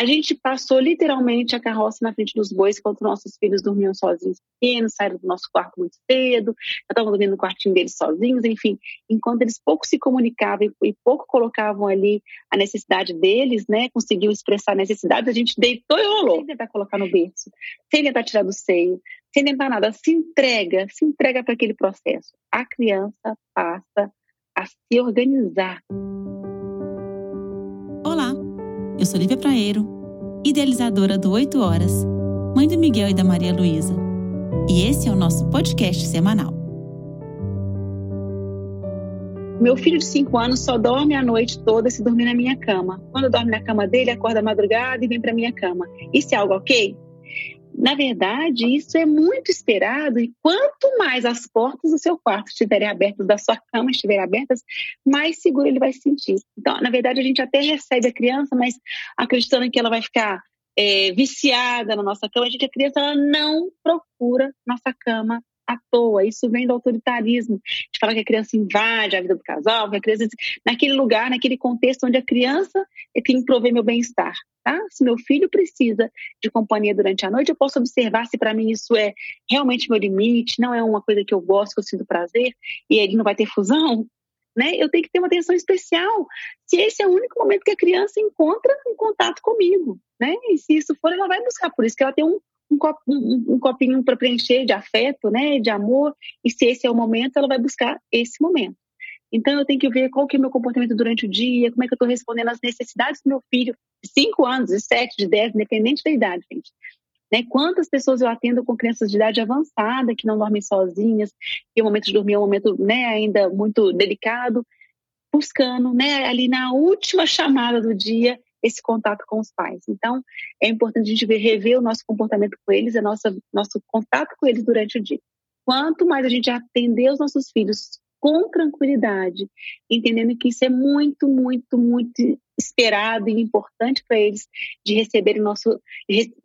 A gente passou literalmente a carroça na frente dos bois enquanto nossos filhos dormiam sozinhos pequenos, saíram do nosso quarto muito cedo, estavam dormindo no quartinho deles sozinhos, enfim, enquanto eles pouco se comunicavam e pouco colocavam ali a necessidade deles, né, conseguiam expressar necessidades, a gente deitou e rolou, sem tentar colocar no berço, sem tentar tirar do seio, sem tentar nada, se entrega, se entrega para aquele processo. A criança passa a se organizar. Eu sou Lívia Praeiro, idealizadora do 8 Horas, mãe do Miguel e da Maria Luísa. E esse é o nosso podcast semanal. Meu filho de 5 anos só dorme a noite toda se dormir na minha cama. Quando dorme na cama dele, acorda madrugada e vem para minha cama. Isso é algo ok? Na verdade, isso é muito esperado e quanto mais as portas do seu quarto estiverem abertas, da sua cama estiverem abertas, mais seguro ele vai se sentir. Então, na verdade, a gente até recebe a criança, mas acreditando que ela vai ficar é, viciada na nossa cama, a gente, a criança ela não procura nossa cama à toa. Isso vem do autoritarismo. A gente fala que a criança invade a vida do casal, que a criança naquele lugar, naquele contexto onde a criança é quem provê meu bem-estar. Tá? Se meu filho precisa de companhia durante a noite, eu posso observar se para mim isso é realmente meu limite, não é uma coisa que eu gosto, que eu sinto prazer, e ele não vai ter fusão. Né? Eu tenho que ter uma atenção especial. Se esse é o único momento que a criança encontra um contato comigo, né? E se isso for, ela vai buscar. Por isso que ela tem um, um, um, copinho para preencher de afeto, né? De amor. E se esse é o momento, ela vai buscar esse momento. Então eu tenho que ver qual que é o meu comportamento durante o dia, como é que eu estou respondendo às necessidades do meu filho, de 5 anos, de 7, de 10, independente da idade, gente. Né? Quantas pessoas eu atendo com crianças de idade avançada que não dormem sozinhas, que o momento de dormir é um momento né, ainda muito delicado, buscando né, ali na última chamada do dia esse contato com os pais. Então, é importante a gente ver, rever o nosso comportamento com eles, a nossa, nosso contato com eles durante o dia. Quanto mais a gente atender os nossos filhos com tranquilidade, entendendo que isso é muito, muito, muito esperado e importante para eles de receberem nosso,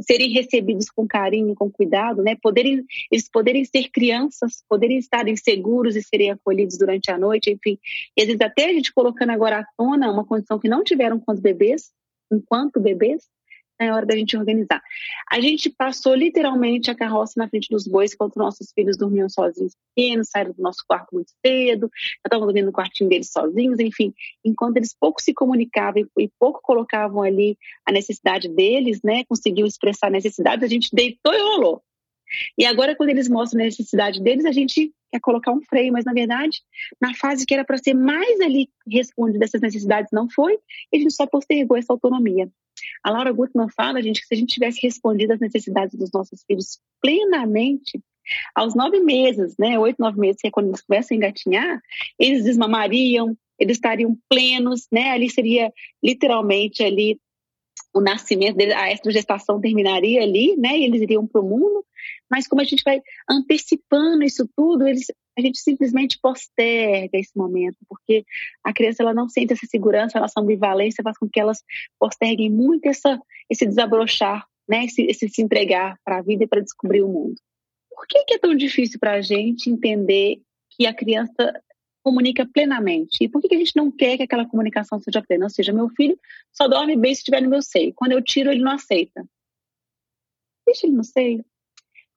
serem recebidos com carinho, com cuidado, né? Poderem, eles poderem ser crianças, poderem estarem seguros e serem acolhidos durante a noite, enfim. E às vezes até a gente colocando agora à tona uma condição que não tiveram quando bebês, enquanto bebês, é hora da gente organizar. A gente passou literalmente a carroça na frente dos bois enquanto nossos filhos dormiam sozinhos pequenos, saíram do nosso quarto muito cedo, estavam dormindo no quartinho deles sozinhos, enfim, enquanto eles pouco se comunicavam e pouco colocavam ali a necessidade deles, né, conseguiam expressar necessidades, a gente deitou e rolou. E agora, quando eles mostram a necessidade deles, a gente quer colocar um freio, mas na verdade, na fase que era para ser mais ali respondida essas necessidades, não foi, e a gente só postergou essa autonomia. A Laura Gutmann fala, gente, que se a gente tivesse respondido às necessidades dos nossos filhos plenamente, aos nove meses, né, oito, nove meses, que é quando eles começam a engatinhar, eles desmamariam, eles estariam plenos, né, ali seria literalmente ali o nascimento dele, a estrogestação terminaria ali, né, e eles iriam para o mundo, mas como a gente vai antecipando isso tudo, eles, a gente simplesmente posterga esse momento, porque a criança ela não sente essa segurança, a nossa ambivalência faz com que elas posterguem muito essa, esse desabrochar, né, esse, esse se entregar para a vida e para descobrir o mundo. Por que, que é tão difícil para a gente entender que a criança comunica plenamente? E por que a gente não quer que aquela comunicação seja plena? Ou seja, meu filho só dorme bem se estiver no meu seio. Quando eu tiro, ele não aceita. Deixa ele no seio.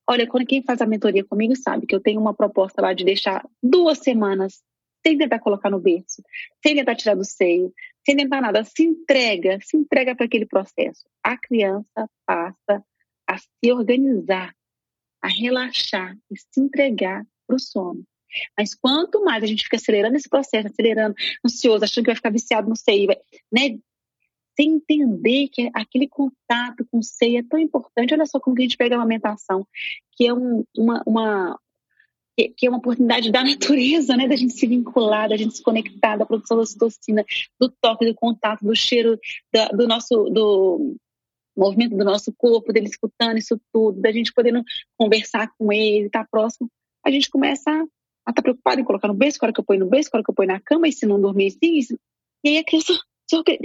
Olha, quando quem faz a mentoria comigo sabe que eu tenho uma proposta lá de deixar duas semanas sem tentar colocar no berço, sem tentar tirar do seio, sem tentar nada. Se entrega, se entrega para aquele processo. A criança passa a se organizar, a relaxar e se entregar para o sono. Mas quanto mais a gente fica acelerando esse processo, acelerando, ansioso, achando que vai ficar viciado no seio, né? Sem entender que aquele contato com o seio é tão importante. Olha só como que a gente pega a amamentação, que é um, uma, uma que é uma oportunidade da natureza, né, da gente se vincular, da gente se conectar, da produção da ocitocina, do toque, do contato, do cheiro, da, do nosso, do movimento do nosso corpo, dele escutando isso tudo, da gente podendo conversar com ele, estar tá próximo, a gente começa a estar tá preocupado em colocar no berço, qual que eu ponho no berço, qual que eu ponho na cama, e se não dormir assim, e aí a criança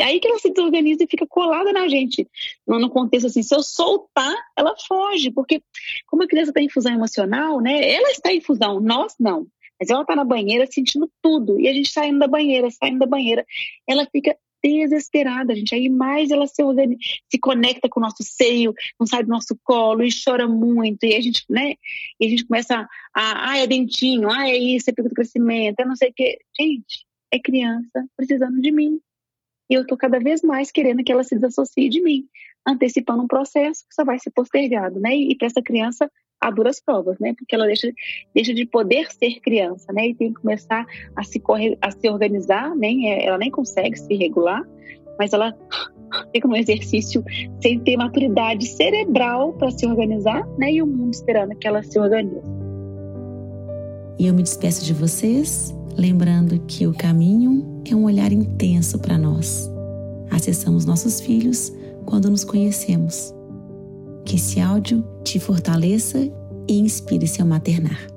Aí que ela se desorganiza e fica colada na gente. No contexto assim, se eu soltar, ela foge, porque como a criança está em fusão emocional, né? Ela está em fusão, nós não. Mas ela está na banheira sentindo tudo. E a gente saindo da banheira, saindo da banheira. Ela fica desesperada, gente. Aí mais ela se, organiza, se conecta com o nosso seio, não sai do nosso colo e chora muito. E a gente, né? E a gente começa a, ah, é dentinho, ah, é isso, é pico do crescimento, é não sei o quê. Gente, é criança precisando de mim. E eu tô cada vez mais querendo que ela se desassocie de mim, antecipando um processo que só vai ser postergado, né? E, e para essa criança a duras provas, né? Porque ela deixa, deixa de poder ser criança, né? E tem que começar a se, corre, a se organizar, nem né? ela nem consegue se regular, mas ela fica num exercício sem ter maturidade cerebral para se organizar, né? E o mundo esperando que ela se organize. E eu me despeço de vocês, lembrando que o caminho é um olhar intenso para nós. Acessamos nossos filhos quando nos conhecemos. Que esse áudio te fortaleça e inspire seu maternar.